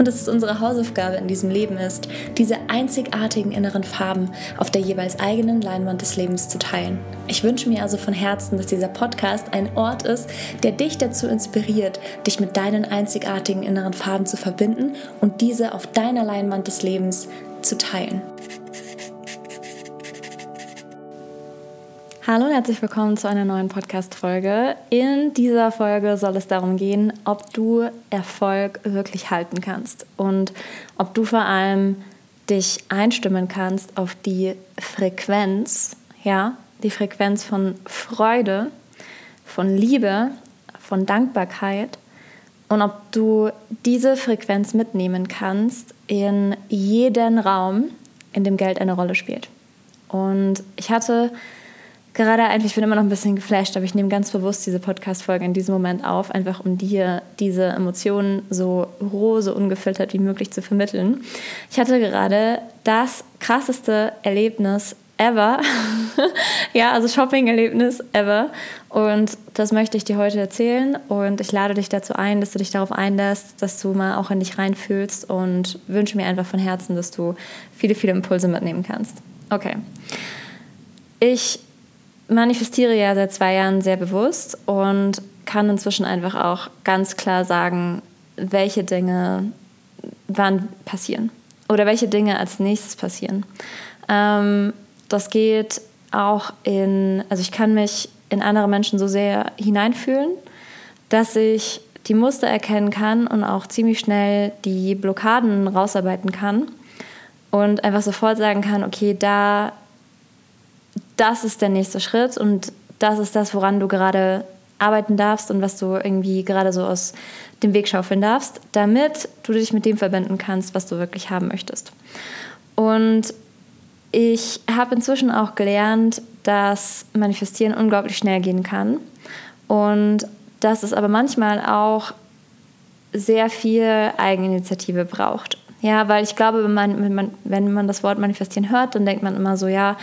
und dass es unsere Hausaufgabe in diesem Leben ist, diese einzigartigen inneren Farben auf der jeweils eigenen Leinwand des Lebens zu teilen. Ich wünsche mir also von Herzen, dass dieser Podcast ein Ort ist, der dich dazu inspiriert, dich mit deinen einzigartigen inneren Farben zu verbinden und diese auf deiner Leinwand des Lebens zu teilen. Hallo und herzlich willkommen zu einer neuen Podcast-Folge. In dieser Folge soll es darum gehen, ob du Erfolg wirklich halten kannst und ob du vor allem dich einstimmen kannst auf die Frequenz, ja, die Frequenz von Freude, von Liebe, von Dankbarkeit und ob du diese Frequenz mitnehmen kannst in jeden Raum, in dem Geld eine Rolle spielt. Und ich hatte gerade einfach, ich bin immer noch ein bisschen geflasht, aber ich nehme ganz bewusst diese Podcast-Folge in diesem Moment auf, einfach um dir diese Emotionen so roh, so ungefiltert wie möglich zu vermitteln. Ich hatte gerade das krasseste Erlebnis ever. ja, also Shopping-Erlebnis ever. Und das möchte ich dir heute erzählen. Und ich lade dich dazu ein, dass du dich darauf einlässt, dass du mal auch in dich reinfühlst und wünsche mir einfach von Herzen, dass du viele, viele Impulse mitnehmen kannst. Okay. Ich manifestiere ja seit zwei Jahren sehr bewusst und kann inzwischen einfach auch ganz klar sagen, welche Dinge wann passieren oder welche Dinge als nächstes passieren. Ähm, das geht auch in, also ich kann mich in andere Menschen so sehr hineinfühlen, dass ich die Muster erkennen kann und auch ziemlich schnell die Blockaden rausarbeiten kann und einfach sofort sagen kann, okay, da, das ist der nächste Schritt und das ist das, woran du gerade arbeiten darfst und was du irgendwie gerade so aus dem Weg schaufeln darfst, damit du dich mit dem verbinden kannst, was du wirklich haben möchtest. Und ich habe inzwischen auch gelernt, dass Manifestieren unglaublich schnell gehen kann und dass es aber manchmal auch sehr viel Eigeninitiative braucht. Ja, weil ich glaube, wenn man, wenn man, wenn man das Wort manifestieren hört, dann denkt man immer so, ja,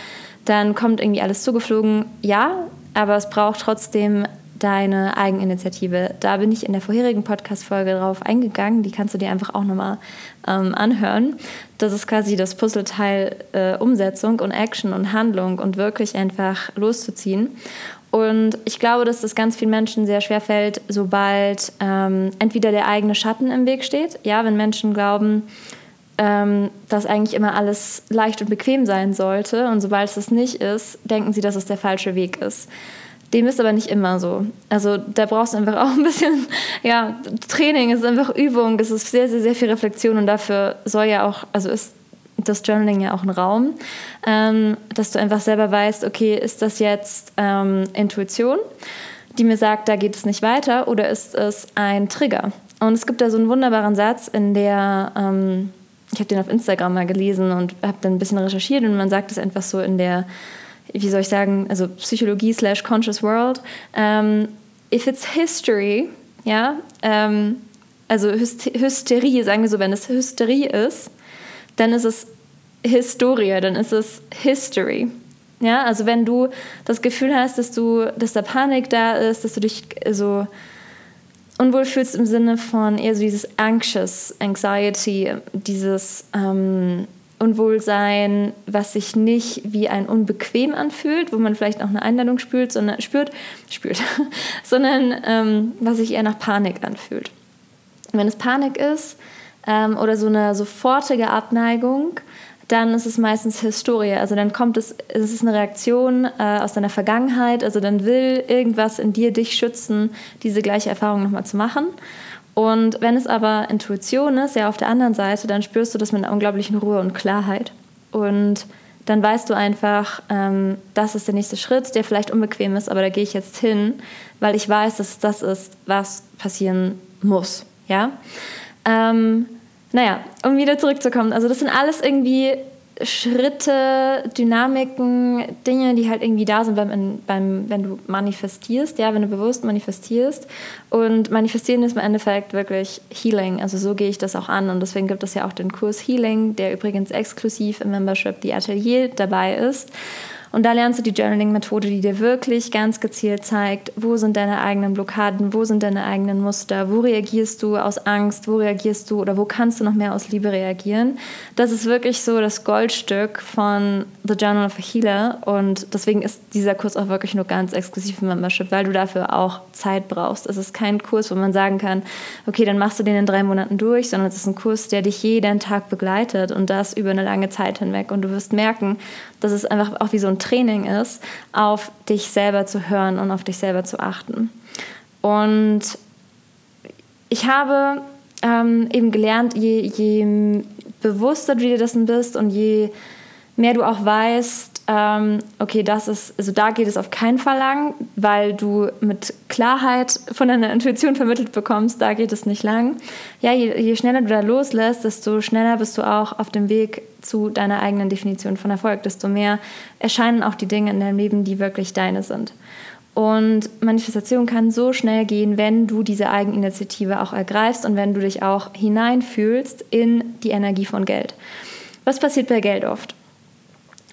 dann kommt irgendwie alles zugeflogen. Ja, aber es braucht trotzdem deine Eigeninitiative. Da bin ich in der vorherigen Podcast-Folge drauf eingegangen. Die kannst du dir einfach auch nochmal ähm, anhören. Das ist quasi das Puzzleteil äh, Umsetzung und Action und Handlung und wirklich einfach loszuziehen. Und ich glaube, dass das ganz vielen Menschen sehr schwer fällt, sobald ähm, entweder der eigene Schatten im Weg steht. Ja, wenn Menschen glauben, ähm, dass eigentlich immer alles leicht und bequem sein sollte. Und sobald es das nicht ist, denken sie, dass es der falsche Weg ist. Dem ist aber nicht immer so. Also da brauchst du einfach auch ein bisschen, ja, Training, ist einfach Übung, es ist sehr, sehr, sehr viel Reflexion und dafür soll ja auch, also ist das Journaling ja auch ein Raum, ähm, dass du einfach selber weißt, okay, ist das jetzt ähm, Intuition, die mir sagt, da geht es nicht weiter, oder ist es ein Trigger? Und es gibt da so einen wunderbaren Satz, in der, ähm, ich habe den auf Instagram mal gelesen und habe dann ein bisschen recherchiert und man sagt es einfach so in der wie soll ich sagen, also Psychologie slash Conscious World. Ähm, if it's history, ja, ähm, also Hysterie, sagen wir so, wenn es Hysterie ist, dann ist es Historie, dann ist es History. Ja, also wenn du das Gefühl hast, dass du, dass da Panik da ist, dass du dich so unwohl fühlst im Sinne von eher so dieses anxious, Anxiety, dieses ähm, Unwohlsein, was sich nicht wie ein unbequem anfühlt, wo man vielleicht auch eine Einladung spürt, sondern, spürt, spürt, sondern ähm, was sich eher nach Panik anfühlt. wenn es Panik ist ähm, oder so eine sofortige Abneigung, dann ist es meistens Historie. Also dann kommt es, es ist eine Reaktion äh, aus deiner Vergangenheit. Also dann will irgendwas in dir dich schützen, diese gleiche Erfahrung nochmal zu machen. Und wenn es aber Intuition ist, ja auf der anderen Seite, dann spürst du das mit einer unglaublichen Ruhe und Klarheit. Und dann weißt du einfach, ähm, das ist der nächste Schritt, der vielleicht unbequem ist, aber da gehe ich jetzt hin, weil ich weiß, dass das ist, was passieren muss. Ja. Ähm, naja, um wieder zurückzukommen. Also das sind alles irgendwie Schritte, Dynamiken, Dinge, die halt irgendwie da sind, beim, beim, wenn du manifestierst, ja, wenn du bewusst manifestierst. Und manifestieren ist im Endeffekt wirklich Healing. Also so gehe ich das auch an. Und deswegen gibt es ja auch den Kurs Healing, der übrigens exklusiv im Membership die Atelier dabei ist. Und da lernst du die Journaling-Methode, die dir wirklich ganz gezielt zeigt, wo sind deine eigenen Blockaden, wo sind deine eigenen Muster, wo reagierst du aus Angst, wo reagierst du oder wo kannst du noch mehr aus Liebe reagieren. Das ist wirklich so das Goldstück von The Journal of a Healer und deswegen ist dieser Kurs auch wirklich nur ganz exklusiv im Membership, weil du dafür auch Zeit brauchst. Es ist kein Kurs, wo man sagen kann, okay, dann machst du den in drei Monaten durch, sondern es ist ein Kurs, der dich jeden Tag begleitet und das über eine lange Zeit hinweg und du wirst merken, dass es einfach auch wie so ein Training ist, auf dich selber zu hören und auf dich selber zu achten. Und ich habe ähm, eben gelernt, je, je bewusster du dir dessen bist und je mehr du auch weißt, ähm, okay, das ist, also da geht es auf keinen Fall lang, weil du mit Klarheit von deiner Intuition vermittelt bekommst, da geht es nicht lang. Ja, je, je schneller du da loslässt, desto schneller bist du auch auf dem Weg zu deiner eigenen Definition von Erfolg, desto mehr erscheinen auch die Dinge in deinem Leben, die wirklich deine sind. Und Manifestation kann so schnell gehen, wenn du diese Eigeninitiative auch ergreifst und wenn du dich auch hineinfühlst in die Energie von Geld. Was passiert bei Geld oft?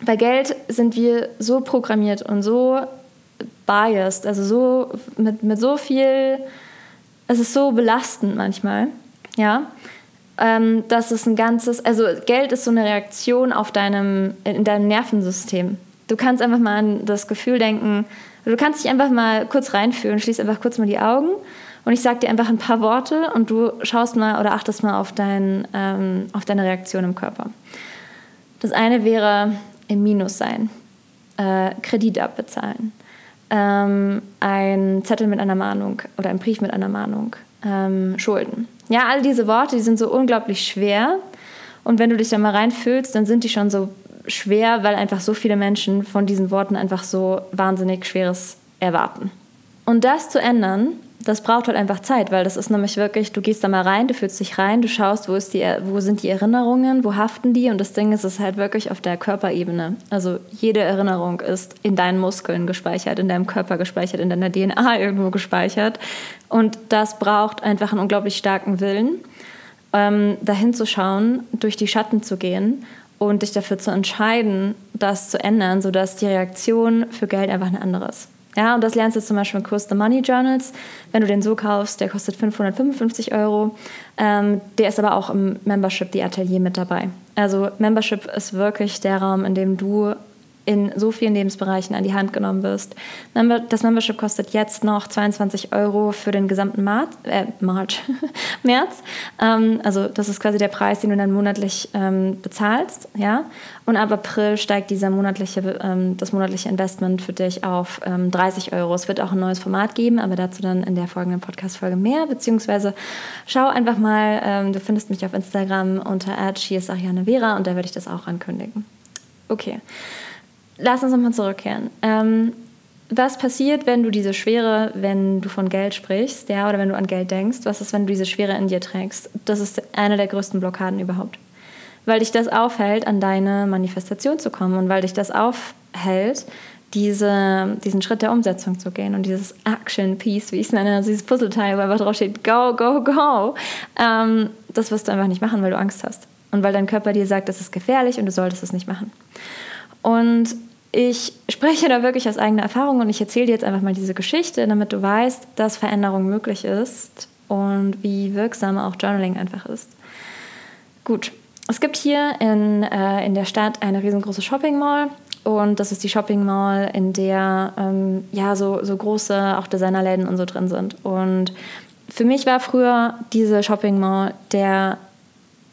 Bei Geld sind wir so programmiert und so biased, also so mit, mit so viel, es ist so belastend manchmal, ja, ähm, dass es ein ganzes, also Geld ist so eine Reaktion auf deinem, in deinem Nervensystem. Du kannst einfach mal an das Gefühl denken, du kannst dich einfach mal kurz reinfühlen, schließ einfach kurz mal die Augen und ich sage dir einfach ein paar Worte und du schaust mal oder achtest mal auf, dein, ähm, auf deine Reaktion im Körper. Das eine wäre im Minus sein, äh, Kredit abbezahlen, ähm, ein Zettel mit einer Mahnung oder ein Brief mit einer Mahnung, ähm, Schulden. Ja, all diese Worte, die sind so unglaublich schwer. Und wenn du dich da mal reinfühlst, dann sind die schon so schwer, weil einfach so viele Menschen von diesen Worten einfach so wahnsinnig Schweres erwarten. Und das zu ändern, das braucht halt einfach Zeit, weil das ist nämlich wirklich, du gehst da mal rein, du fühlst dich rein, du schaust, wo, ist die, wo sind die Erinnerungen, wo haften die und das Ding ist, es ist halt wirklich auf der Körperebene. Also jede Erinnerung ist in deinen Muskeln gespeichert, in deinem Körper gespeichert, in deiner DNA irgendwo gespeichert und das braucht einfach einen unglaublich starken Willen, ähm, dahin zu schauen, durch die Schatten zu gehen und dich dafür zu entscheiden, das zu ändern, sodass die Reaktion für Geld einfach eine andere ist. Ja, und das lernst du zum Beispiel im Kurs The Money Journals. Wenn du den so kaufst, der kostet 555 Euro. Ähm, der ist aber auch im Membership, die Atelier, mit dabei. Also Membership ist wirklich der Raum, in dem du in so vielen Lebensbereichen an die Hand genommen wirst. Das Membership kostet jetzt noch 22 Euro für den gesamten Mar äh, March, März. Ähm, also das ist quasi der Preis, den du dann monatlich ähm, bezahlst. Ja? Und ab April steigt dieser monatliche, ähm, das monatliche Investment für dich auf 30 ähm, Euro. Es wird auch ein neues Format geben, aber dazu dann in der folgenden Podcast-Folge mehr. Beziehungsweise schau einfach mal, ähm, du findest mich auf Instagram unter Vera und da werde ich das auch ankündigen. Okay lass uns nochmal zurückkehren. Ähm, was passiert, wenn du diese Schwere, wenn du von Geld sprichst, ja, oder wenn du an Geld denkst? Was ist, wenn du diese Schwere in dir trägst? Das ist eine der größten Blockaden überhaupt. Weil dich das aufhält, an deine Manifestation zu kommen und weil dich das aufhält, diese, diesen Schritt der Umsetzung zu gehen und dieses Action-Piece, wie ich es nenne, also dieses Puzzleteil, wo einfach draufsteht, go, go, go. Ähm, das wirst du einfach nicht machen, weil du Angst hast. Und weil dein Körper dir sagt, das ist gefährlich und du solltest es nicht machen. Und ich spreche da wirklich aus eigener Erfahrung und ich erzähle dir jetzt einfach mal diese Geschichte, damit du weißt, dass Veränderung möglich ist und wie wirksam auch Journaling einfach ist. Gut, es gibt hier in, äh, in der Stadt eine riesengroße Shopping Mall und das ist die Shopping Mall, in der ähm, ja so, so große auch Designerläden und so drin sind. Und für mich war früher diese Shopping Mall der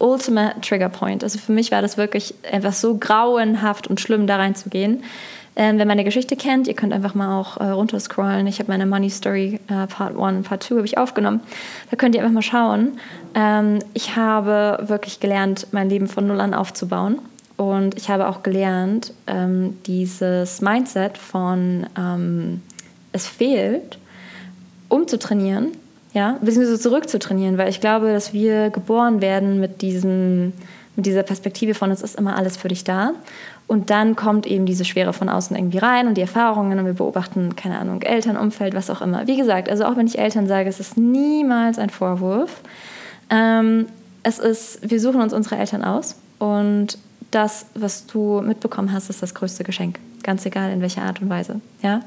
ultimate Trigger Point. Also für mich war das wirklich einfach so grauenhaft und schlimm, da reinzugehen. Ähm, wenn man eine Geschichte kennt, ihr könnt einfach mal auch äh, runterscrollen. Ich habe meine Money Story äh, Part 1, Part 2 habe ich aufgenommen. Da könnt ihr einfach mal schauen. Ähm, ich habe wirklich gelernt, mein Leben von Null an aufzubauen. Und ich habe auch gelernt, ähm, dieses Mindset von ähm, es fehlt, umzutrainieren, ja, beziehungsweise zurückzutrainieren, weil ich glaube, dass wir geboren werden mit diesem, mit dieser Perspektive von es ist immer alles für dich da. Und dann kommt eben diese Schwere von außen irgendwie rein und die Erfahrungen und wir beobachten, keine Ahnung, Elternumfeld, was auch immer. Wie gesagt, also auch wenn ich Eltern sage, es ist niemals ein Vorwurf. Ähm, es ist, wir suchen uns unsere Eltern aus und das, was du mitbekommen hast, ist das größte Geschenk. Ganz egal in welcher Art und Weise. Ja?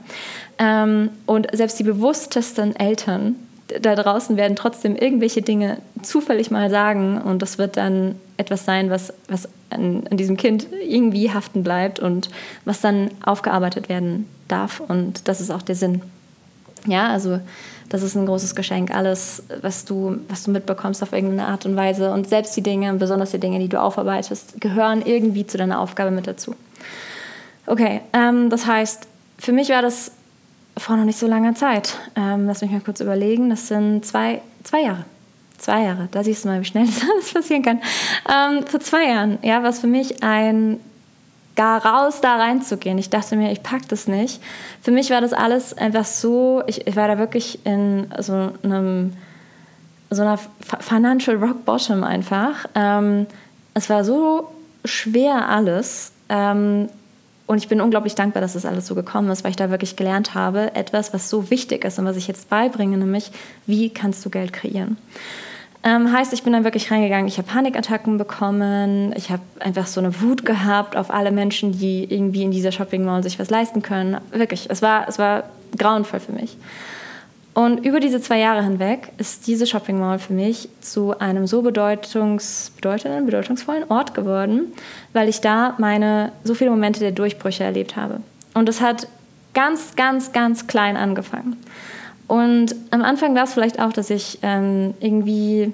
Ähm, und selbst die bewusstesten Eltern da draußen werden trotzdem irgendwelche Dinge zufällig mal sagen und das wird dann etwas sein, was, was an, an, diesem Kind irgendwie haften bleibt und was dann aufgearbeitet werden darf und das ist auch der Sinn. Ja, also das ist ein großes Geschenk. Alles, was du, was du mitbekommst auf irgendeine Art und Weise und selbst die Dinge, besonders die Dinge, die du aufarbeitest, gehören irgendwie zu deiner Aufgabe mit dazu. Okay, ähm, das heißt, für mich war das vor noch nicht so langer Zeit. Ähm, lass mich mal kurz überlegen. Das sind zwei, zwei Jahre. Zwei Jahre. Da siehst du mal, wie schnell das passieren kann. Ähm, vor zwei Jahren, ja, war es für mich ein gar raus da reinzugehen. Ich dachte mir, ich pack das nicht. Für mich war das alles einfach so, ich, ich war da wirklich in so einem so einer Financial Rock Bottom einfach. Ähm, es war so schwer alles. Ähm, und ich bin unglaublich dankbar, dass das alles so gekommen ist, weil ich da wirklich gelernt habe, etwas, was so wichtig ist und was ich jetzt beibringe, nämlich, wie kannst du Geld kreieren. Ähm, heißt, ich bin dann wirklich reingegangen, ich habe Panikattacken bekommen, ich habe einfach so eine Wut gehabt auf alle Menschen, die irgendwie in dieser Shopping Mall sich was leisten können. Wirklich, es war, es war grauenvoll für mich. Und über diese zwei Jahre hinweg ist diese Shopping Mall für mich zu einem so bedeutungs, bedeutenden, bedeutungsvollen Ort geworden, weil ich da meine so viele Momente der Durchbrüche erlebt habe. Und es hat ganz, ganz, ganz klein angefangen. Und am Anfang war es vielleicht auch, dass ich ähm, irgendwie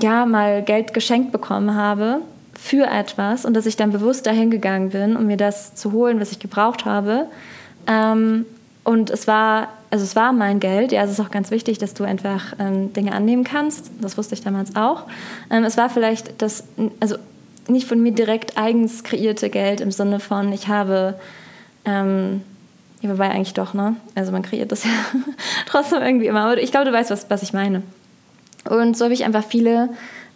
ja mal Geld geschenkt bekommen habe für etwas und dass ich dann bewusst dahin gegangen bin, um mir das zu holen, was ich gebraucht habe. Ähm, und es war also es war mein Geld. Ja, es ist auch ganz wichtig, dass du einfach ähm, Dinge annehmen kannst. Das wusste ich damals auch. Ähm, es war vielleicht das, also nicht von mir direkt eigens kreierte Geld im Sinne von, ich habe, ähm, ja, wobei eigentlich doch, ne? Also man kreiert das ja trotzdem irgendwie immer. Aber ich glaube, du weißt, was, was ich meine. Und so habe ich einfach viele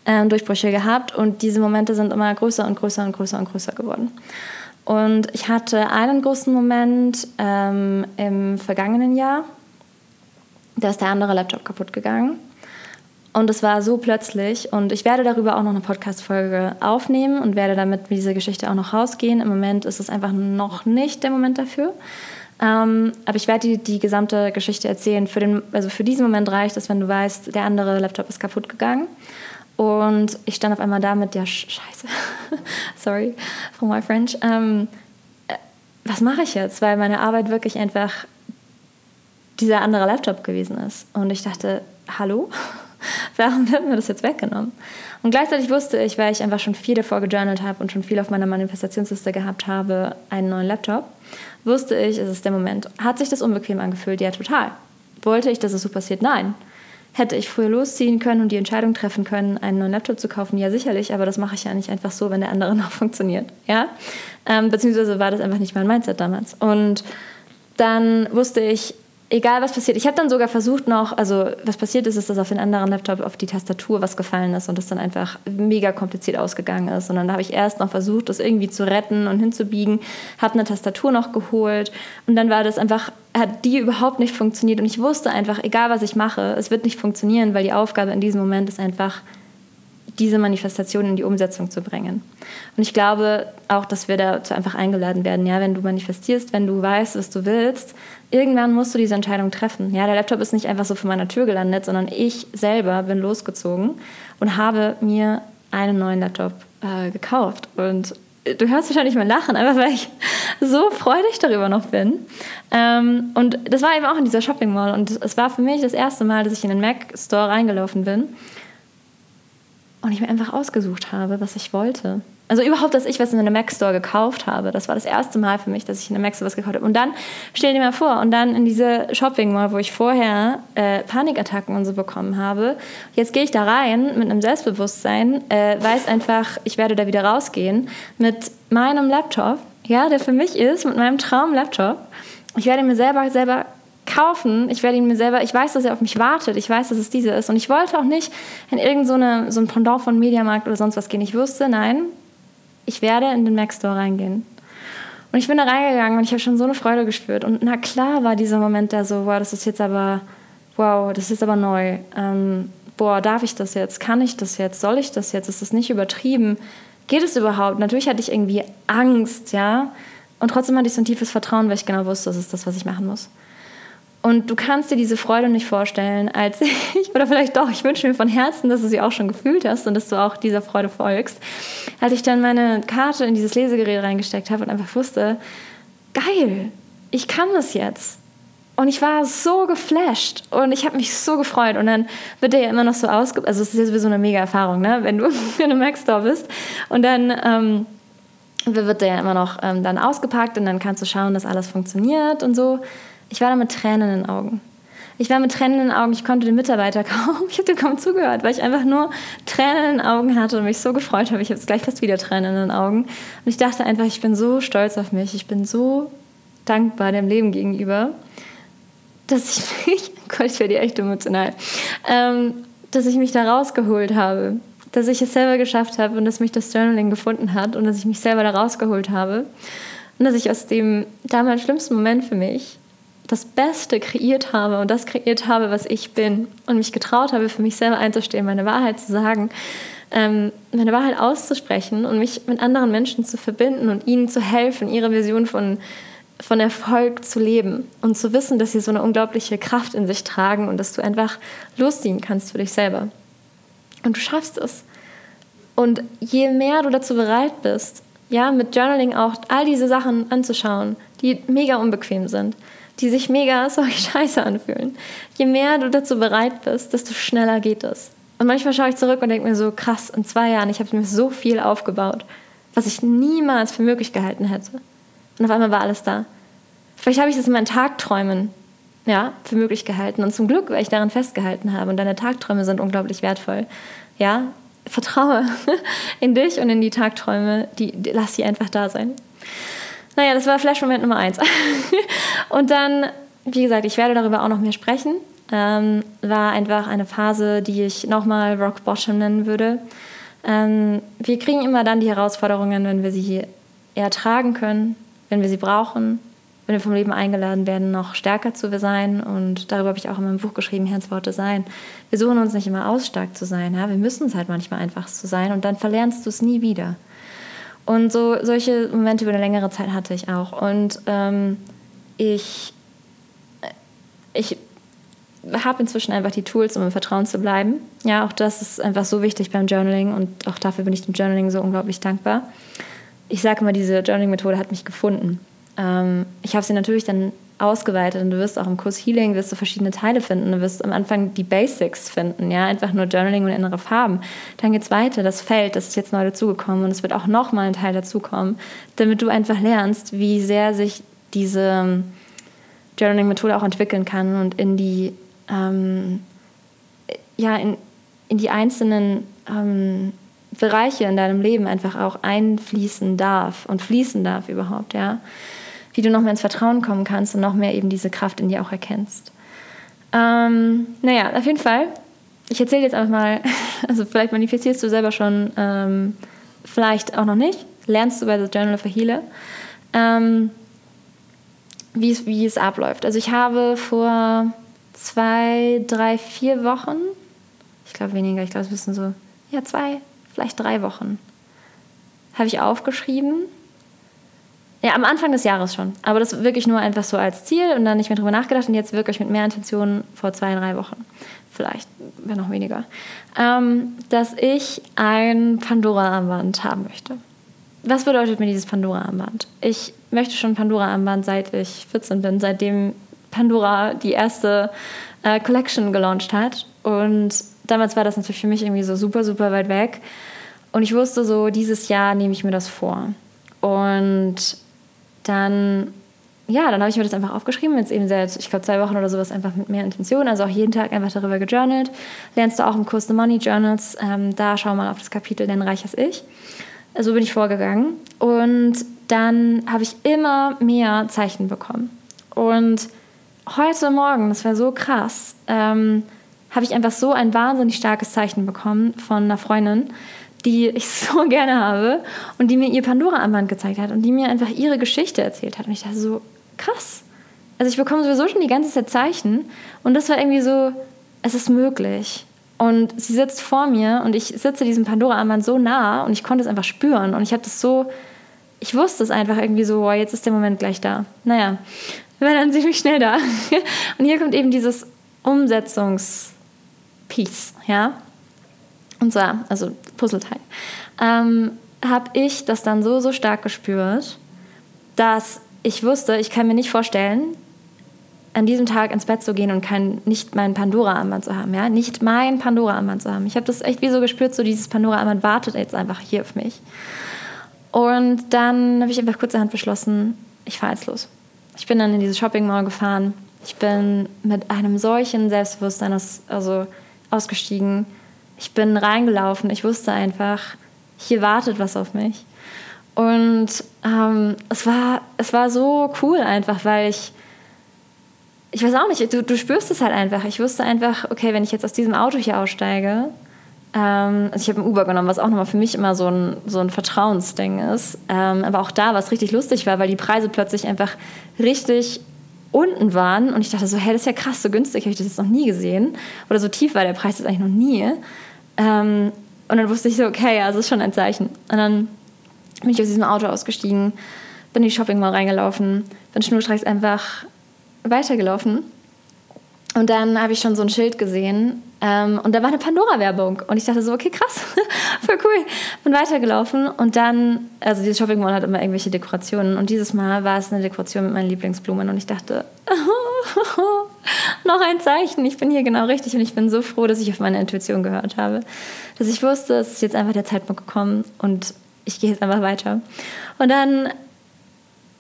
ähm, Durchbrüche gehabt und diese Momente sind immer größer und größer und größer und größer geworden. Und ich hatte einen großen Moment ähm, im vergangenen Jahr. Da ist der andere Laptop kaputt gegangen. Und es war so plötzlich. Und ich werde darüber auch noch eine Podcast-Folge aufnehmen und werde damit mit dieser Geschichte auch noch rausgehen. Im Moment ist es einfach noch nicht der Moment dafür. Ähm, aber ich werde die, die gesamte Geschichte erzählen. Für, den, also für diesen Moment reicht es, wenn du weißt, der andere Laptop ist kaputt gegangen. Und ich stand auf einmal da mit Sch Scheiße, sorry for my French. Ähm, äh, was mache ich jetzt? Weil meine Arbeit wirklich einfach dieser andere Laptop gewesen ist. Und ich dachte, hallo? Warum wird mir das jetzt weggenommen? Und gleichzeitig wusste ich, weil ich einfach schon viel davor gejournalt habe und schon viel auf meiner Manifestationsliste gehabt habe, einen neuen Laptop, wusste ich, es ist der Moment. Hat sich das unbequem angefühlt? Ja, total. Wollte ich, dass es so passiert? Nein. Hätte ich früher losziehen können und die Entscheidung treffen können, einen neuen Laptop zu kaufen? Ja, sicherlich, aber das mache ich ja nicht einfach so, wenn der andere noch funktioniert. Ja? Ähm, beziehungsweise war das einfach nicht mein Mindset damals. Und dann wusste ich, egal was passiert. Ich habe dann sogar versucht noch, also was passiert ist, ist, dass auf den anderen Laptop auf die Tastatur was gefallen ist und das dann einfach mega kompliziert ausgegangen ist. Und dann habe ich erst noch versucht, das irgendwie zu retten und hinzubiegen, habe eine Tastatur noch geholt und dann war das einfach, hat die überhaupt nicht funktioniert und ich wusste einfach, egal was ich mache, es wird nicht funktionieren, weil die Aufgabe in diesem Moment ist einfach, diese Manifestation in die Umsetzung zu bringen. Und ich glaube auch, dass wir dazu einfach eingeladen werden. Ja, wenn du manifestierst, wenn du weißt, was du willst, irgendwann musst du diese Entscheidung treffen. Ja, der Laptop ist nicht einfach so vor meiner Tür gelandet, sondern ich selber bin losgezogen und habe mir einen neuen Laptop äh, gekauft. Und du hörst wahrscheinlich mein Lachen, einfach weil ich so freudig darüber noch bin. Ähm, und das war eben auch in dieser Shopping Mall. Und es war für mich das erste Mal, dass ich in den Mac Store reingelaufen bin und ich mir einfach ausgesucht habe, was ich wollte. Also überhaupt, dass ich was in einem Mac Store gekauft habe. Das war das erste Mal für mich, dass ich in einem Mac Store was gekauft habe. Und dann, stell dir mal vor, und dann in diese Shopping Mall, wo ich vorher äh, Panikattacken und so bekommen habe. Jetzt gehe ich da rein mit einem Selbstbewusstsein, äh, weiß einfach, ich werde da wieder rausgehen mit meinem Laptop, ja, der für mich ist, mit meinem Traum-Laptop. Ich werde mir selber, selber kaufen. Ich werde ihn mir selber, ich weiß, dass er auf mich wartet. Ich weiß, dass es diese ist. Und ich wollte auch nicht in irgendein so, so ein Pendant von Mediamarkt oder sonst was gehen. Ich wusste, nein, ich werde in den Mac Store reingehen. Und ich bin da reingegangen und ich habe schon so eine Freude gespürt. Und na klar war dieser Moment da so, wow, das ist jetzt aber, wow, das ist aber neu. Ähm, boah, darf ich das jetzt? Kann ich das jetzt? Soll ich das jetzt? Ist das nicht übertrieben? Geht es überhaupt? Natürlich hatte ich irgendwie Angst, ja. Und trotzdem hatte ich so ein tiefes Vertrauen, weil ich genau wusste, das ist das, was ich machen muss. Und du kannst dir diese Freude nicht vorstellen, als ich, oder vielleicht doch, ich wünsche mir von Herzen, dass du sie auch schon gefühlt hast und dass du auch dieser Freude folgst, als ich dann meine Karte in dieses Lesegerät reingesteckt habe und einfach wusste, geil, ich kann das jetzt. Und ich war so geflasht und ich habe mich so gefreut. Und dann wird der ja immer noch so ausgepackt. Also, es ist ja sowieso eine mega Erfahrung, ne? wenn du in einem Mac Store bist. Und dann ähm, wird der ja immer noch ähm, dann ausgepackt und dann kannst du schauen, dass alles funktioniert und so. Ich war da mit Tränen in den Augen. Ich war mit Tränen in den Augen, ich konnte den Mitarbeiter kaum, ich habe dir kaum zugehört, weil ich einfach nur Tränen in den Augen hatte und mich so gefreut habe. Ich habe jetzt gleich fast wieder Tränen in den Augen. Und ich dachte einfach, ich bin so stolz auf mich, ich bin so dankbar dem Leben gegenüber, dass ich mich, oh Gott, ich werde echt emotional, ähm, dass ich mich da rausgeholt habe, dass ich es selber geschafft habe und dass mich das Journaling gefunden hat und dass ich mich selber da rausgeholt habe und dass ich aus dem damals schlimmsten Moment für mich das Beste kreiert habe und das kreiert habe, was ich bin und mich getraut habe, für mich selber einzustehen, meine Wahrheit zu sagen, ähm, meine Wahrheit auszusprechen und mich mit anderen Menschen zu verbinden und ihnen zu helfen, ihre Vision von, von Erfolg zu leben und zu wissen, dass sie so eine unglaubliche Kraft in sich tragen und dass du einfach losziehen kannst für dich selber. Und du schaffst es. Und je mehr du dazu bereit bist, ja, mit Journaling auch all diese Sachen anzuschauen, die mega unbequem sind, die sich mega, sorry, scheiße anfühlen. Je mehr du dazu bereit bist, desto schneller geht es. Und manchmal schaue ich zurück und denke mir so, krass, in zwei Jahren, ich habe mir so viel aufgebaut, was ich niemals für möglich gehalten hätte. Und auf einmal war alles da. Vielleicht habe ich das in meinen Tagträumen ja, für möglich gehalten. Und zum Glück, weil ich daran festgehalten habe. Und deine Tagträume sind unglaublich wertvoll. Ja, vertraue in dich und in die Tagträume. Die, die lass sie einfach da sein. Naja, das war Flash-Moment Nummer eins. und dann, wie gesagt, ich werde darüber auch noch mehr sprechen. Ähm, war einfach eine Phase, die ich nochmal Rock Bottom nennen würde. Ähm, wir kriegen immer dann die Herausforderungen, wenn wir sie ertragen können, wenn wir sie brauchen, wenn wir vom Leben eingeladen werden, noch stärker zu sein. Und darüber habe ich auch in meinem Buch geschrieben, Worte sein. Wir suchen uns nicht immer aus, stark zu sein. Ja? Wir müssen es halt manchmal einfach zu sein und dann verlernst du es nie wieder. Und so, solche Momente über eine längere Zeit hatte ich auch. Und ähm, ich, ich habe inzwischen einfach die Tools, um im Vertrauen zu bleiben. Ja, auch das ist einfach so wichtig beim Journaling und auch dafür bin ich dem Journaling so unglaublich dankbar. Ich sage immer, diese Journaling-Methode hat mich gefunden. Ähm, ich habe sie natürlich dann ausgeweitet und du wirst auch im Kurs Healing wirst du verschiedene Teile finden. Du wirst am Anfang die Basics finden, ja, einfach nur Journaling und innere Farben. Dann geht es weiter, das Feld, das ist jetzt neu dazugekommen und es wird auch nochmal ein Teil dazukommen, damit du einfach lernst, wie sehr sich diese ähm, Journaling-Methode auch entwickeln kann und in die, ähm, ja, in, in die einzelnen ähm, Bereiche in deinem Leben einfach auch einfließen darf und fließen darf überhaupt, ja wie du noch mehr ins Vertrauen kommen kannst und noch mehr eben diese Kraft in dir auch erkennst. Ähm, naja, auf jeden Fall. Ich erzähle jetzt einfach mal, also vielleicht manifestierst du selber schon, ähm, vielleicht auch noch nicht, lernst du bei The Journal of a Healer, ähm, wie, es, wie es abläuft. Also ich habe vor zwei, drei, vier Wochen, ich glaube weniger, ich glaube es müssen so, ja zwei, vielleicht drei Wochen, habe ich aufgeschrieben, ja, am Anfang des Jahres schon. Aber das wirklich nur einfach so als Ziel und dann nicht mehr drüber nachgedacht und jetzt wirklich mit mehr Intentionen vor zwei, drei Wochen. Vielleicht, wenn noch weniger. Ähm, dass ich ein Pandora-Armband haben möchte. Was bedeutet mir dieses Pandora-Armband? Ich möchte schon Pandora-Armband, seit ich 14 bin, seitdem Pandora die erste äh, Collection gelauncht hat. Und damals war das natürlich für mich irgendwie so super, super weit weg. Und ich wusste so, dieses Jahr nehme ich mir das vor. Und dann, ja, dann habe ich mir das einfach aufgeschrieben, jetzt eben seit, ich glaube, zwei Wochen oder sowas einfach mit mehr Intention, also auch jeden Tag einfach darüber gejournalt. Lernst du auch im Kurs The Money Journals, ähm, da schau mal auf das Kapitel Dein reiches Ich. So bin ich vorgegangen. Und dann habe ich immer mehr Zeichen bekommen. Und heute Morgen, das war so krass, ähm, habe ich einfach so ein wahnsinnig starkes Zeichen bekommen von einer Freundin, die ich so gerne habe und die mir ihr Pandora-Armband gezeigt hat und die mir einfach ihre Geschichte erzählt hat. Und ich dachte so, krass. Also ich bekomme sowieso schon die ganze Zeit Zeichen und das war irgendwie so, es ist möglich. Und sie sitzt vor mir und ich sitze diesem Pandora-Armband so nah und ich konnte es einfach spüren und ich habe das so, ich wusste es einfach irgendwie so, wow, jetzt ist der Moment gleich da. Naja, war dann ziemlich schnell da. Und hier kommt eben dieses Umsetzungs-Piece, ja. Und zwar, also Puzzleteil, ähm, habe ich das dann so, so stark gespürt, dass ich wusste, ich kann mir nicht vorstellen, an diesem Tag ins Bett zu gehen und kein, nicht mein Pandora-Armband zu haben, ja, nicht mein Pandora-Armband zu haben. Ich habe das echt wie so gespürt, so dieses Pandora-Armband wartet jetzt einfach hier auf mich. Und dann habe ich einfach kurzerhand beschlossen, ich fahre jetzt los. Ich bin dann in diese Shopping Mall gefahren. Ich bin mit einem solchen Selbstbewusstsein aus, also ausgestiegen ich bin reingelaufen. Ich wusste einfach, hier wartet was auf mich. Und ähm, es, war, es war so cool einfach, weil ich, ich weiß auch nicht, du, du spürst es halt einfach. Ich wusste einfach, okay, wenn ich jetzt aus diesem Auto hier aussteige, ähm, also ich habe ein Uber genommen, was auch nochmal für mich immer so ein, so ein Vertrauensding ist. Ähm, aber auch da, was richtig lustig war, weil die Preise plötzlich einfach richtig unten waren und ich dachte so, hey, das ist ja krass, so günstig habe ich das jetzt noch nie gesehen. Oder so tief war der Preis jetzt eigentlich noch nie. Ähm, und dann wusste ich so, okay, ja, das ist schon ein Zeichen. Und dann bin ich aus diesem Auto ausgestiegen, bin in die Shopping Mall reingelaufen, bin schnurstracks einfach weitergelaufen. Und dann habe ich schon so ein Schild gesehen ähm, und da war eine Pandora-Werbung. Und ich dachte so, okay, krass, voll cool. Bin weitergelaufen und dann, also dieses Shopping Mall hat immer irgendwelche Dekorationen und dieses Mal war es eine Dekoration mit meinen Lieblingsblumen und ich dachte, noch ein Zeichen, ich bin hier genau richtig und ich bin so froh, dass ich auf meine Intuition gehört habe. Dass ich wusste, es ist jetzt einfach der Zeitpunkt gekommen und ich gehe jetzt einfach weiter. Und dann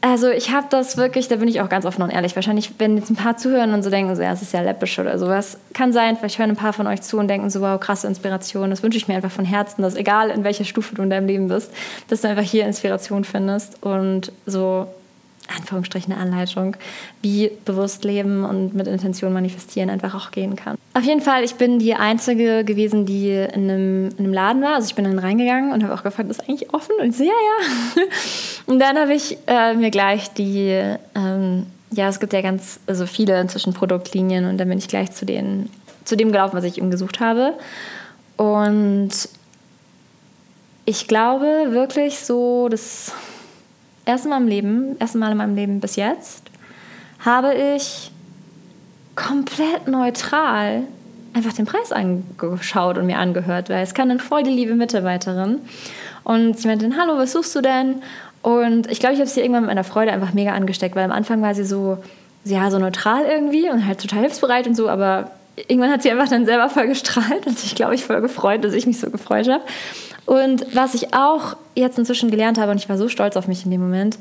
also ich habe das wirklich, da bin ich auch ganz offen und ehrlich. Wahrscheinlich, wenn jetzt ein paar zuhören und so denken, so, ja, es ist ja läppisch oder sowas. Kann sein, vielleicht hören ein paar von euch zu und denken so, wow, krasse Inspiration. Das wünsche ich mir einfach von Herzen, dass egal in welcher Stufe du in deinem Leben bist, dass du einfach hier Inspiration findest und so Anführungsstrichen eine Anleitung, wie bewusst leben und mit Intention manifestieren einfach auch gehen kann. Auf jeden Fall, ich bin die Einzige gewesen, die in einem, in einem Laden war. Also ich bin dann reingegangen und habe auch gefragt, ist eigentlich offen? Und ich so, ja, ja. Und dann habe ich äh, mir gleich die, ähm, ja, es gibt ja ganz also viele inzwischen Produktlinien und dann bin ich gleich zu, den, zu dem gelaufen, was ich ihm gesucht habe. Und ich glaube wirklich so, dass erste Mal im Leben, erste Mal in meinem Leben bis jetzt, habe ich komplett neutral einfach den Preis angeschaut und mir angehört, weil es kam dann voll die liebe Mitarbeiterin und sie meinte, hallo, was suchst du denn? Und ich glaube, ich habe sie irgendwann mit meiner Freude einfach mega angesteckt, weil am Anfang war sie so, ja, so neutral irgendwie und halt total hilfsbereit und so, aber irgendwann hat sie einfach dann selber voll gestrahlt und sich, glaube ich, voll gefreut, dass ich mich so gefreut habe. Und was ich auch jetzt inzwischen gelernt habe, und ich war so stolz auf mich in dem Moment,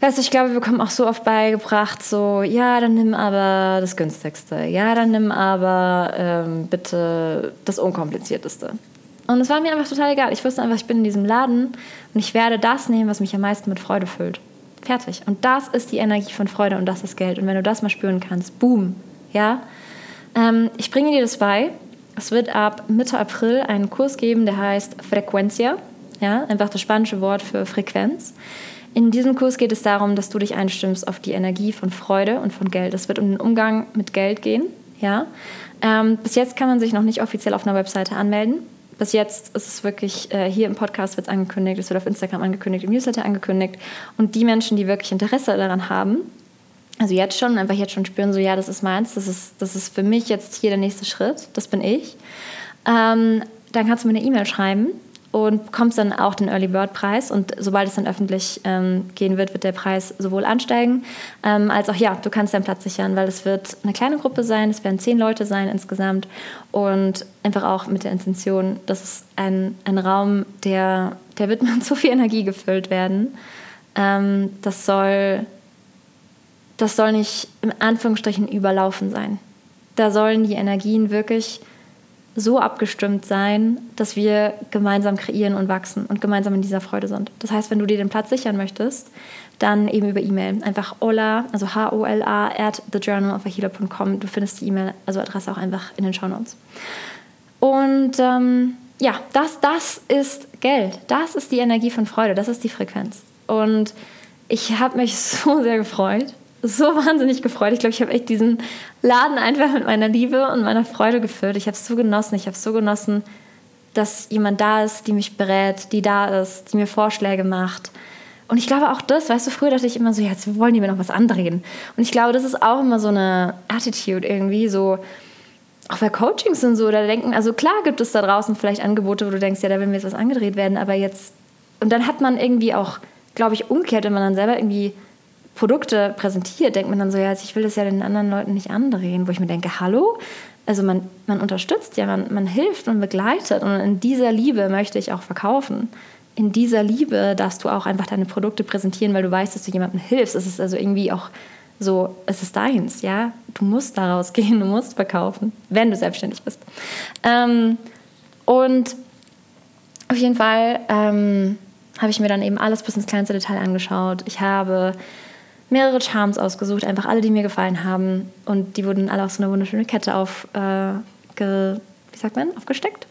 Weißt du, ich glaube, wir bekommen auch so oft beigebracht, so, ja, dann nimm aber das günstigste, ja, dann nimm aber ähm, bitte das unkomplizierteste. Und es war mir einfach total egal. Ich wusste einfach, ich bin in diesem Laden und ich werde das nehmen, was mich am meisten mit Freude füllt. Fertig. Und das ist die Energie von Freude und das ist Geld. Und wenn du das mal spüren kannst, boom, ja. Ähm, ich bringe dir das bei. Es wird ab Mitte April einen Kurs geben, der heißt Frequencia. Ja, einfach das spanische Wort für Frequenz. In diesem Kurs geht es darum, dass du dich einstimmst auf die Energie von Freude und von Geld. Es wird um den Umgang mit Geld gehen. Ja? Ähm, bis jetzt kann man sich noch nicht offiziell auf einer Webseite anmelden. Bis jetzt ist es wirklich, äh, hier im Podcast wird es angekündigt, es wird auf Instagram angekündigt, im Newsletter angekündigt. Und die Menschen, die wirklich Interesse daran haben, also jetzt schon, einfach jetzt schon spüren, so ja, das ist meins, das ist, das ist für mich jetzt hier der nächste Schritt, das bin ich, ähm, dann kannst du mir eine E-Mail schreiben und bekommst dann auch den Early Bird Preis. Und sobald es dann öffentlich ähm, gehen wird, wird der Preis sowohl ansteigen, ähm, als auch, ja, du kannst deinen Platz sichern, weil es wird eine kleine Gruppe sein, es werden zehn Leute sein insgesamt und einfach auch mit der Intention, dass es ein, ein Raum, der, der wird mit so viel Energie gefüllt werden. Ähm, das soll das soll nicht im Anführungsstrichen überlaufen sein. Da sollen die Energien wirklich so abgestimmt sein, dass wir gemeinsam kreieren und wachsen und gemeinsam in dieser Freude sind. Das heißt, wenn du dir den Platz sichern möchtest, dann eben über E-Mail. Einfach Ola, also H-O-L-A, at thejournalofahila.com. Du findest die E-Mail, also Adresse auch einfach in den Show Notes. Und ähm, ja, das, das ist Geld. Das ist die Energie von Freude. Das ist die Frequenz. Und ich habe mich so sehr gefreut, so wahnsinnig gefreut. Ich glaube, ich habe echt diesen Laden einfach mit meiner Liebe und meiner Freude gefüllt. Ich habe es so genossen. Ich habe es so genossen, dass jemand da ist, die mich berät, die da ist, die mir Vorschläge macht. Und ich glaube auch das, weißt du, früher dachte ich immer so, ja, jetzt wollen die mir noch was andrehen. Und ich glaube, das ist auch immer so eine Attitude irgendwie, so, auch bei Coachings und so, da denken, also klar gibt es da draußen vielleicht Angebote, wo du denkst, ja, da will mir jetzt was angedreht werden, aber jetzt, und dann hat man irgendwie auch, glaube ich, umgekehrt, wenn man dann selber irgendwie Produkte präsentiert, denkt man dann so, ja, ich will das ja den anderen Leuten nicht andrehen, wo ich mir denke, hallo? Also man, man unterstützt ja, man, man hilft und begleitet und in dieser Liebe möchte ich auch verkaufen. In dieser Liebe darfst du auch einfach deine Produkte präsentieren, weil du weißt, dass du jemandem hilfst. Es ist also irgendwie auch so, es ist deins, ja. Du musst daraus gehen, du musst verkaufen, wenn du selbstständig bist. Ähm, und auf jeden Fall ähm, habe ich mir dann eben alles bis ins kleinste Detail angeschaut. Ich habe mehrere Charms ausgesucht, einfach alle, die mir gefallen haben. Und die wurden alle auf so eine wunderschöne Kette auf, äh, ge, wie sagt man, aufgesteckt.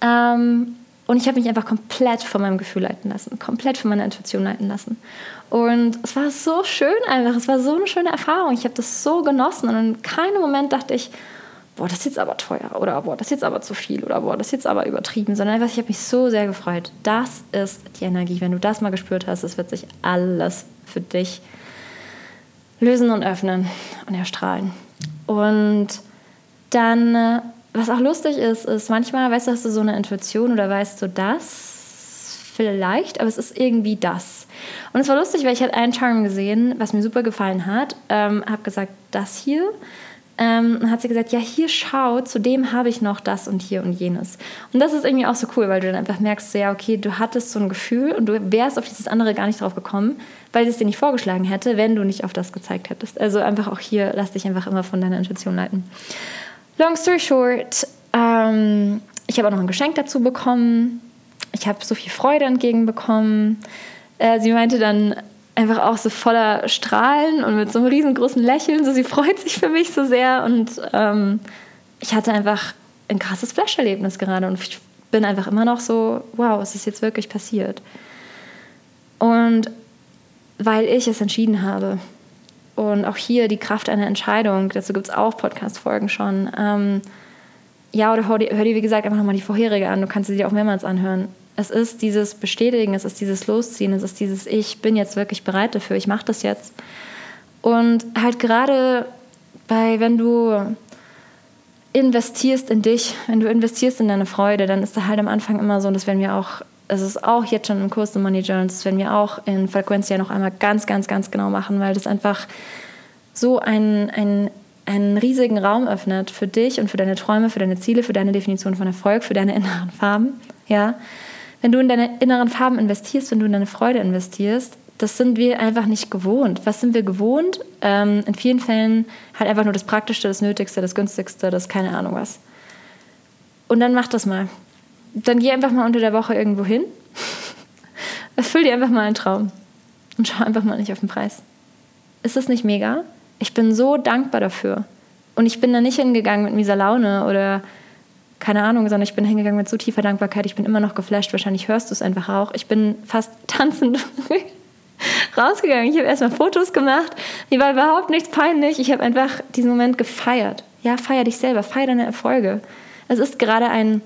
Ähm, und ich habe mich einfach komplett von meinem Gefühl leiten lassen, komplett von meiner Intuition leiten lassen. Und es war so schön einfach, es war so eine schöne Erfahrung. Ich habe das so genossen und in keinem Moment dachte ich, boah, das ist jetzt aber teuer oder boah, das ist jetzt aber zu viel oder boah, das ist jetzt aber übertrieben, sondern einfach, ich habe mich so sehr gefreut. Das ist die Energie. Wenn du das mal gespürt hast, es wird sich alles für dich lösen und öffnen und erstrahlen. Und dann, äh, was auch lustig ist, ist manchmal, weißt du, hast du so eine Intuition oder weißt du das vielleicht, aber es ist irgendwie das. Und es war lustig, weil ich hatte einen Charm gesehen, was mir super gefallen hat, ähm, habe gesagt, das hier ähm, hat sie gesagt, ja, hier schau, zudem habe ich noch das und hier und jenes. Und das ist irgendwie auch so cool, weil du dann einfach merkst, ja, okay, du hattest so ein Gefühl und du wärst auf dieses andere gar nicht drauf gekommen, weil es dir nicht vorgeschlagen hätte, wenn du nicht auf das gezeigt hättest. Also einfach auch hier, lass dich einfach immer von deiner Intuition leiten. Long story short, ähm, ich habe auch noch ein Geschenk dazu bekommen. Ich habe so viel Freude entgegenbekommen. Äh, sie meinte dann, einfach auch so voller Strahlen und mit so einem riesengroßen Lächeln. So, sie freut sich für mich so sehr und ähm, ich hatte einfach ein krasses Flash-Erlebnis gerade und ich bin einfach immer noch so, wow, es ist jetzt wirklich passiert. Und weil ich es entschieden habe und auch hier die Kraft einer Entscheidung, dazu gibt es auch Podcast-Folgen schon. Ähm, ja, oder hör dir, hör dir, wie gesagt, einfach nochmal die vorherige an. Du kannst sie dir auch mehrmals anhören. Es ist dieses Bestätigen, es ist dieses Losziehen, es ist dieses Ich bin jetzt wirklich bereit dafür, ich mache das jetzt. Und halt gerade bei, wenn du investierst in dich, wenn du investierst in deine Freude, dann ist da halt am Anfang immer so, und das werden wir auch, es ist auch jetzt schon im Kurs The Money Journals, das werden wir auch in Frequenzia noch einmal ganz, ganz, ganz genau machen, weil das einfach so ein, ein, einen riesigen Raum öffnet für dich und für deine Träume, für deine Ziele, für deine Definition von Erfolg, für deine inneren Farben, ja, wenn du in deine inneren Farben investierst, wenn du in deine Freude investierst, das sind wir einfach nicht gewohnt. Was sind wir gewohnt? Ähm, in vielen Fällen halt einfach nur das Praktischste, das Nötigste, das Günstigste, das keine Ahnung was. Und dann mach das mal. Dann geh einfach mal unter der Woche irgendwo hin. Erfüll dir einfach mal einen Traum. Und schau einfach mal nicht auf den Preis. Ist das nicht mega? Ich bin so dankbar dafür. Und ich bin da nicht hingegangen mit mieser Laune oder keine Ahnung, sondern ich bin hingegangen mit so tiefer Dankbarkeit. Ich bin immer noch geflasht. Wahrscheinlich hörst du es einfach auch. Ich bin fast tanzend rausgegangen. Ich habe erstmal Fotos gemacht. Mir war überhaupt nichts peinlich. Ich habe einfach diesen Moment gefeiert. Ja, feier dich selber, feier deine Erfolge. Es ist gerade ein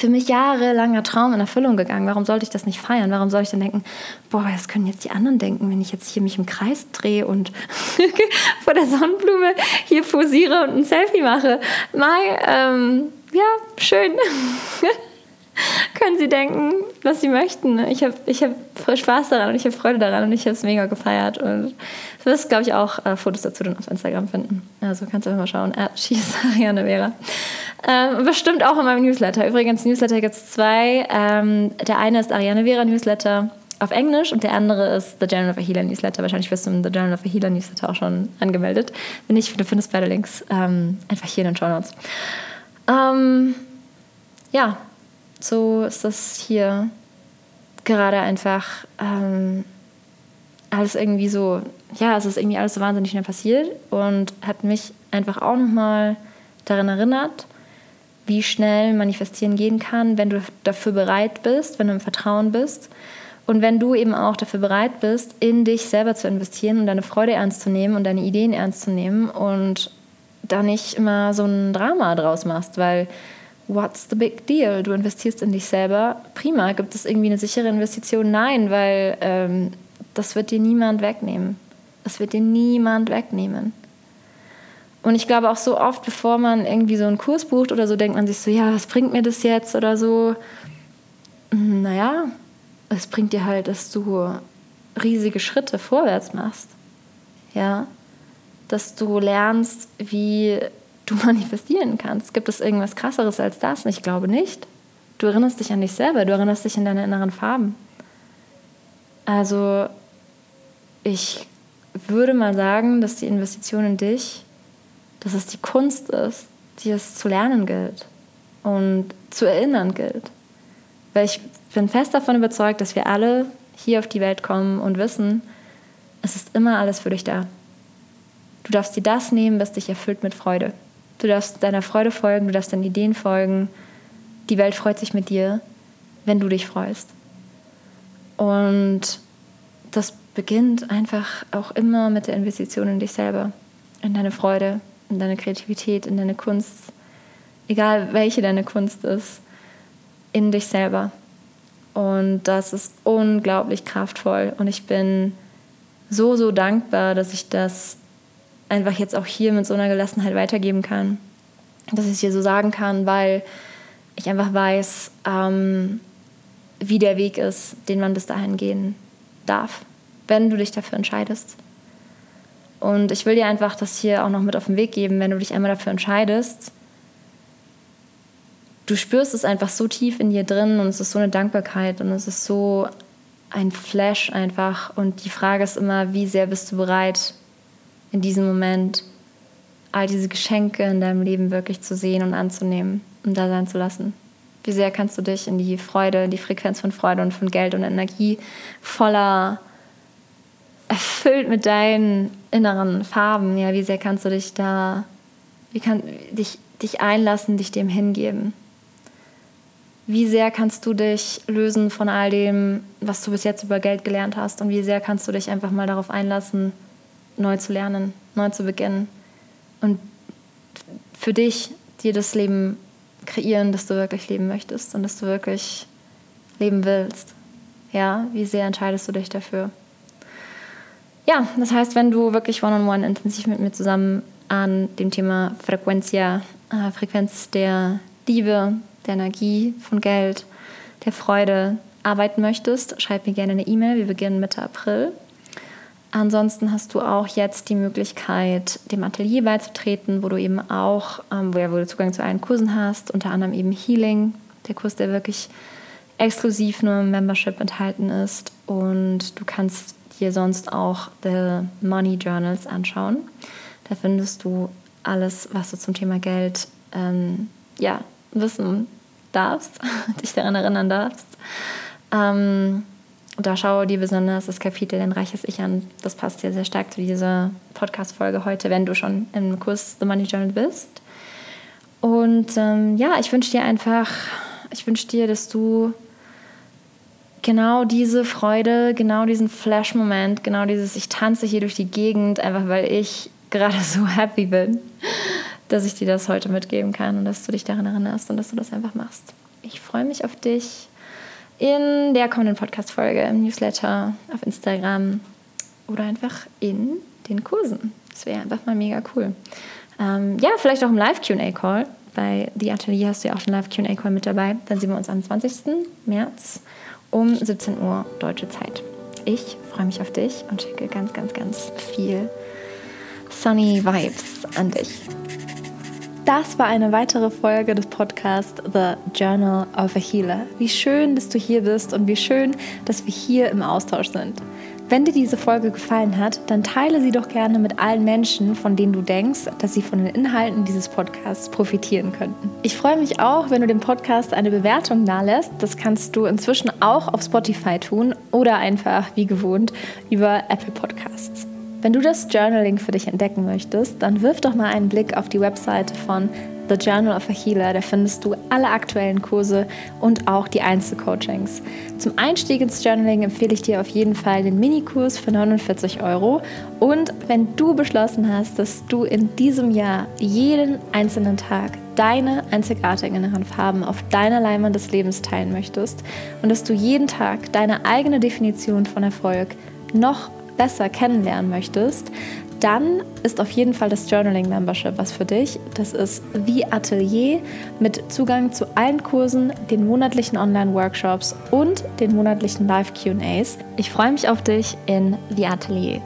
für mich jahrelanger Traum in Erfüllung gegangen. Warum sollte ich das nicht feiern? Warum soll ich dann denken, boah, was können jetzt die anderen denken, wenn ich jetzt hier mich im Kreis drehe und vor der Sonnenblume hier posiere und ein Selfie mache? Mai, ähm, ja, schön. können sie denken, was sie möchten. Ich habe ich hab Spaß daran und ich habe Freude daran und ich habe es mega gefeiert. Und du wirst, glaube ich, auch äh, Fotos dazu dann auf Instagram finden. Also kannst du einfach mal schauen. Äh, Ariane Vera. Ähm, bestimmt auch in meinem Newsletter. Übrigens, Newsletter gibt es zwei. Ähm, der eine ist Ariane Vera Newsletter auf Englisch und der andere ist The Journal of a Healer Newsletter. Wahrscheinlich wirst du im The Journal of a Healer Newsletter auch schon angemeldet. Wenn nicht, du findest beide Links ähm, einfach hier in den Show Notes. Ähm, ja, so ist das hier gerade einfach ähm, alles irgendwie so, ja, es ist irgendwie alles so wahnsinnig schnell passiert und hat mich einfach auch nochmal daran erinnert, wie schnell manifestieren gehen kann, wenn du dafür bereit bist, wenn du im Vertrauen bist und wenn du eben auch dafür bereit bist, in dich selber zu investieren und deine Freude ernst zu nehmen und deine Ideen ernst zu nehmen und da nicht immer so ein Drama draus machst, weil what's the big deal? Du investierst in dich selber. Prima. Gibt es irgendwie eine sichere Investition? Nein, weil ähm, das wird dir niemand wegnehmen. Das wird dir niemand wegnehmen. Und ich glaube auch so oft, bevor man irgendwie so einen Kurs bucht oder so, denkt man sich so, ja, was bringt mir das jetzt oder so. Hm, naja, es bringt dir halt, dass du riesige Schritte vorwärts machst. Ja, dass du lernst, wie du manifestieren kannst. Gibt es irgendwas krasseres als das? Ich glaube nicht. Du erinnerst dich an dich selber, du erinnerst dich an deine inneren Farben. Also ich würde mal sagen, dass die Investition in dich, dass es die Kunst ist, die es zu lernen gilt und zu erinnern gilt. Weil ich bin fest davon überzeugt, dass wir alle hier auf die Welt kommen und wissen, es ist immer alles für dich da. Du darfst dir das nehmen, was dich erfüllt mit Freude. Du darfst deiner Freude folgen, du darfst deinen Ideen folgen. Die Welt freut sich mit dir, wenn du dich freust. Und das beginnt einfach auch immer mit der Investition in dich selber, in deine Freude, in deine Kreativität, in deine Kunst, egal welche deine Kunst ist, in dich selber. Und das ist unglaublich kraftvoll. Und ich bin so, so dankbar, dass ich das einfach jetzt auch hier mit so einer Gelassenheit weitergeben kann. Dass ich es hier so sagen kann, weil ich einfach weiß, ähm, wie der Weg ist, den man bis dahin gehen darf, wenn du dich dafür entscheidest. Und ich will dir einfach das hier auch noch mit auf den Weg geben, wenn du dich einmal dafür entscheidest. Du spürst es einfach so tief in dir drin und es ist so eine Dankbarkeit und es ist so ein Flash einfach. Und die Frage ist immer, wie sehr bist du bereit, in diesem Moment all diese Geschenke in deinem Leben wirklich zu sehen und anzunehmen und da sein zu lassen. Wie sehr kannst du dich in die Freude, in die Frequenz von Freude und von Geld und Energie voller, erfüllt mit deinen inneren Farben, ja, wie sehr kannst du dich da, wie kann dich, dich einlassen, dich dem hingeben? Wie sehr kannst du dich lösen von all dem, was du bis jetzt über Geld gelernt hast? Und wie sehr kannst du dich einfach mal darauf einlassen, neu zu lernen, neu zu beginnen und für dich dir das Leben kreieren, das du wirklich leben möchtest und das du wirklich leben willst. Ja, wie sehr entscheidest du dich dafür? Ja, das heißt, wenn du wirklich one-on-one -on -one intensiv mit mir zusammen an dem Thema Frequenzia, äh, Frequenz der Liebe, der Energie, von Geld, der Freude arbeiten möchtest, schreib mir gerne eine E-Mail. Wir beginnen Mitte April. Ansonsten hast du auch jetzt die Möglichkeit, dem Atelier beizutreten, wo du eben auch, ähm, wo, ja, wo du Zugang zu allen Kursen hast, unter anderem eben Healing, der Kurs, der wirklich exklusiv nur im Membership enthalten ist. Und du kannst dir sonst auch The Money Journals anschauen. Da findest du alles, was du zum Thema Geld ähm, ja, wissen darfst, dich daran erinnern darfst. Ähm, da schaue dir besonders das Kapitel in Reiches Ich an. Das passt dir sehr stark zu dieser Podcast-Folge heute, wenn du schon im Kurs The Money Journal bist. Und ähm, ja, ich wünsche dir einfach, ich wünsche dir, dass du genau diese Freude, genau diesen Flash-Moment, genau dieses Ich tanze hier durch die Gegend, einfach weil ich gerade so happy bin, dass ich dir das heute mitgeben kann und dass du dich daran erinnerst und dass du das einfach machst. Ich freue mich auf dich in der kommenden Podcast-Folge, im Newsletter, auf Instagram oder einfach in den Kursen. Das wäre einfach mal mega cool. Ähm, ja, vielleicht auch im Live-QA-Call. bei The Atelier hast du ja auch schon Live QA Call mit dabei. Dann sehen wir uns am 20. März um 17 Uhr deutsche Zeit. Ich freue mich auf dich und schicke ganz, ganz, ganz viel Sunny Vibes an dich. Das war eine weitere Folge des Podcasts The Journal of a Healer. Wie schön, dass du hier bist und wie schön, dass wir hier im Austausch sind. Wenn dir diese Folge gefallen hat, dann teile sie doch gerne mit allen Menschen, von denen du denkst, dass sie von den Inhalten dieses Podcasts profitieren könnten. Ich freue mich auch, wenn du dem Podcast eine Bewertung nalässt. Das kannst du inzwischen auch auf Spotify tun oder einfach wie gewohnt über Apple Podcasts. Wenn du das Journaling für dich entdecken möchtest, dann wirf doch mal einen Blick auf die Webseite von The Journal of a Healer. Da findest du alle aktuellen Kurse und auch die Einzelcoachings. Zum Einstieg ins Journaling empfehle ich dir auf jeden Fall den Minikurs für 49 Euro. Und wenn du beschlossen hast, dass du in diesem Jahr jeden einzelnen Tag deine einzigartigen Farben auf deiner Leinwand des Lebens teilen möchtest und dass du jeden Tag deine eigene Definition von Erfolg noch besser kennenlernen möchtest, dann ist auf jeden Fall das Journaling Membership was für dich. Das ist wie Atelier mit Zugang zu allen Kursen, den monatlichen Online-Workshops und den monatlichen Live-QAs. Ich freue mich auf dich in The Atelier.